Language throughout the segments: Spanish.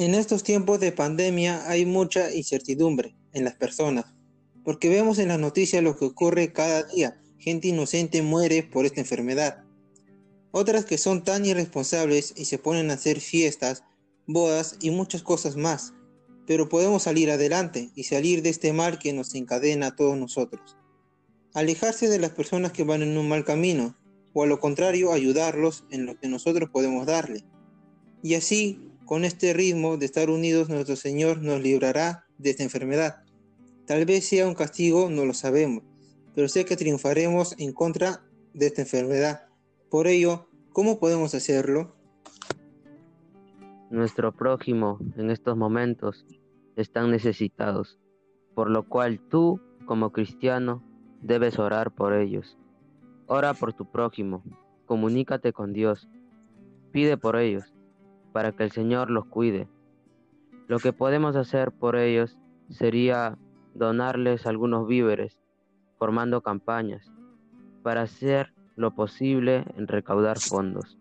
En estos tiempos de pandemia hay mucha incertidumbre en las personas, porque vemos en las noticias lo que ocurre cada día. Gente inocente muere por esta enfermedad. Otras que son tan irresponsables y se ponen a hacer fiestas, bodas y muchas cosas más. Pero podemos salir adelante y salir de este mal que nos encadena a todos nosotros. Alejarse de las personas que van en un mal camino, o a lo contrario, ayudarlos en lo que nosotros podemos darle. Y así, con este ritmo de estar unidos, nuestro Señor nos librará de esta enfermedad. Tal vez sea un castigo, no lo sabemos, pero sé que triunfaremos en contra de esta enfermedad. Por ello, ¿cómo podemos hacerlo? Nuestro prójimo en estos momentos están necesitados, por lo cual tú, como cristiano, debes orar por ellos. Ora por tu prójimo, comunícate con Dios, pide por ellos, para que el Señor los cuide. Lo que podemos hacer por ellos sería donarles algunos víveres, formando campañas, para hacer lo posible en recaudar fondos.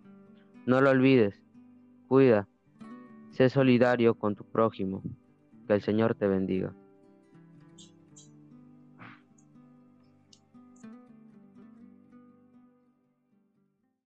No lo olvides, cuida, sé solidario con tu prójimo, que el Señor te bendiga.